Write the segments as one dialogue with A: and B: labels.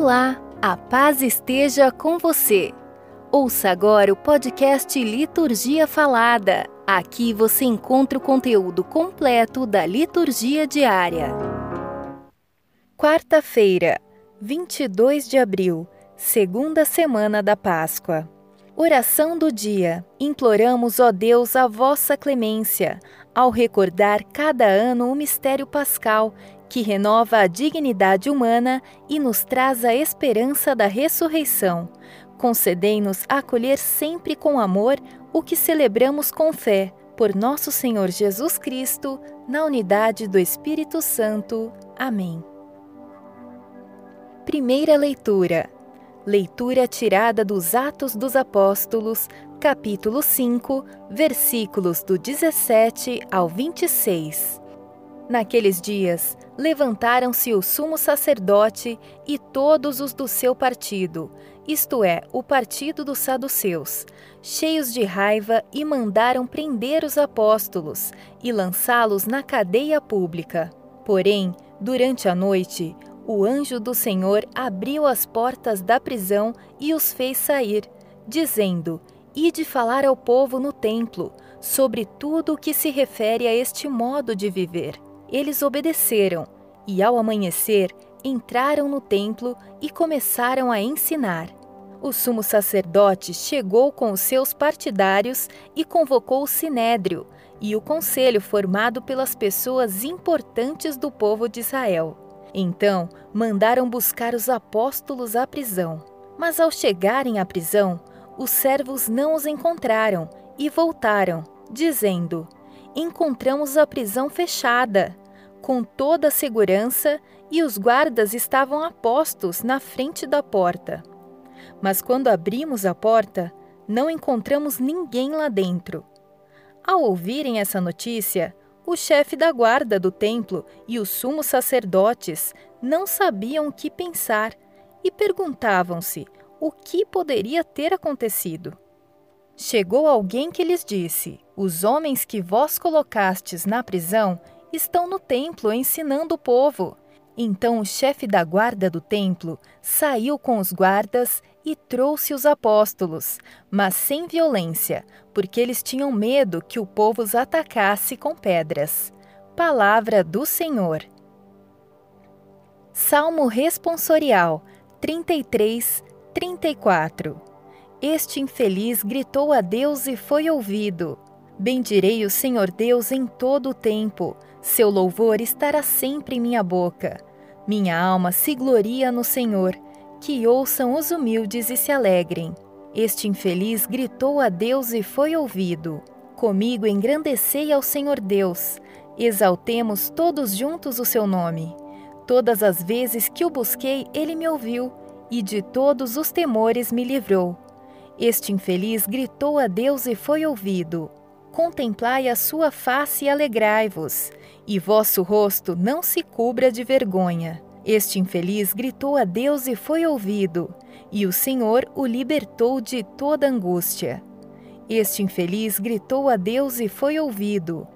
A: Olá, a paz esteja com você. Ouça agora o podcast Liturgia Falada. Aqui você encontra o conteúdo completo da liturgia diária. Quarta-feira, 22 de abril, segunda semana da Páscoa. Oração do dia. Imploramos, ó Deus, a vossa clemência, ao recordar cada ano o mistério pascal que renova a dignidade humana e nos traz a esperança da ressurreição. Concedei-nos acolher sempre com amor o que celebramos com fé, por nosso Senhor Jesus Cristo, na unidade do Espírito Santo. Amém. Primeira leitura. Leitura tirada dos Atos dos Apóstolos, capítulo 5, versículos do 17 ao 26. Naqueles dias, levantaram-se o sumo sacerdote e todos os do seu partido, isto é, o partido dos saduceus, cheios de raiva e mandaram prender os apóstolos e lançá-los na cadeia pública. Porém, durante a noite, o anjo do Senhor abriu as portas da prisão e os fez sair, dizendo: Ide falar ao povo no templo sobre tudo o que se refere a este modo de viver. Eles obedeceram e, ao amanhecer, entraram no templo e começaram a ensinar. O sumo sacerdote chegou com os seus partidários e convocou o sinédrio e o conselho formado pelas pessoas importantes do povo de Israel. Então, mandaram buscar os apóstolos à prisão. Mas ao chegarem à prisão, os servos não os encontraram e voltaram, dizendo: encontramos a prisão fechada, com toda a segurança, e os guardas estavam a postos na frente da porta. Mas quando abrimos a porta, não encontramos ninguém lá dentro. Ao ouvirem essa notícia, o chefe da guarda do templo e os sumos sacerdotes não sabiam o que pensar e perguntavam-se o que poderia ter acontecido. Chegou alguém que lhes disse: Os homens que vós colocastes na prisão estão no templo ensinando o povo. Então o chefe da guarda do templo saiu com os guardas e trouxe os apóstolos, mas sem violência, porque eles tinham medo que o povo os atacasse com pedras. Palavra do Senhor. Salmo responsorial 33, 34 este infeliz gritou a Deus e foi ouvido. Bendirei o Senhor Deus em todo o tempo, seu louvor estará sempre em minha boca. Minha alma se gloria no Senhor, que ouçam os humildes e se alegrem. Este infeliz gritou a Deus e foi ouvido. Comigo engrandecei ao Senhor Deus, exaltemos todos juntos o seu nome. Todas as vezes que o busquei, ele me ouviu, e de todos os temores me livrou. Este infeliz gritou a Deus e foi ouvido. Contemplai a sua face e alegrai-vos, e vosso rosto não se cubra de vergonha. Este infeliz gritou a Deus e foi ouvido, e o Senhor o libertou de toda angústia. Este infeliz gritou a Deus e foi ouvido.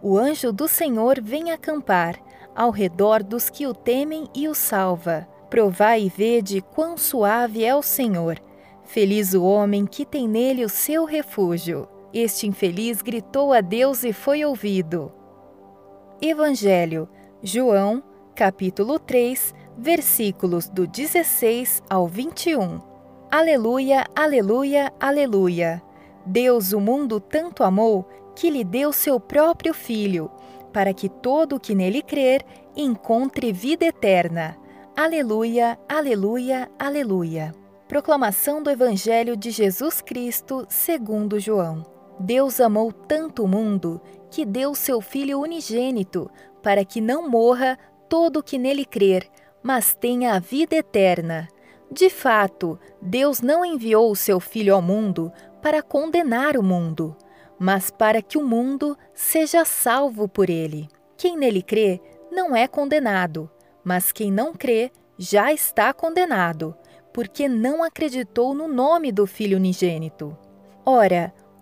A: O anjo do Senhor vem acampar ao redor dos que o temem e o salva. Provai e vede quão suave é o Senhor Feliz o homem que tem nele o seu refúgio. Este infeliz gritou a Deus e foi ouvido. Evangelho, João, capítulo 3, versículos do 16 ao 21. Aleluia, aleluia, aleluia. Deus o mundo tanto amou que lhe deu seu próprio Filho, para que todo o que nele crer encontre vida eterna. Aleluia, aleluia, aleluia. Proclamação do Evangelho de Jesus Cristo segundo João. Deus amou tanto o mundo que deu seu Filho unigênito, para que não morra todo o que nele crer, mas tenha a vida eterna. De fato, Deus não enviou o seu Filho ao mundo para condenar o mundo, mas para que o mundo seja salvo por ele. Quem nele crê não é condenado, mas quem não crê já está condenado porque não acreditou no nome do Filho unigênito. Ora,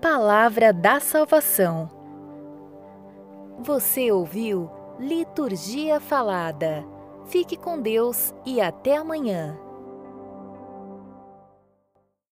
A: Palavra da Salvação. Você ouviu Liturgia Falada. Fique com Deus e até amanhã.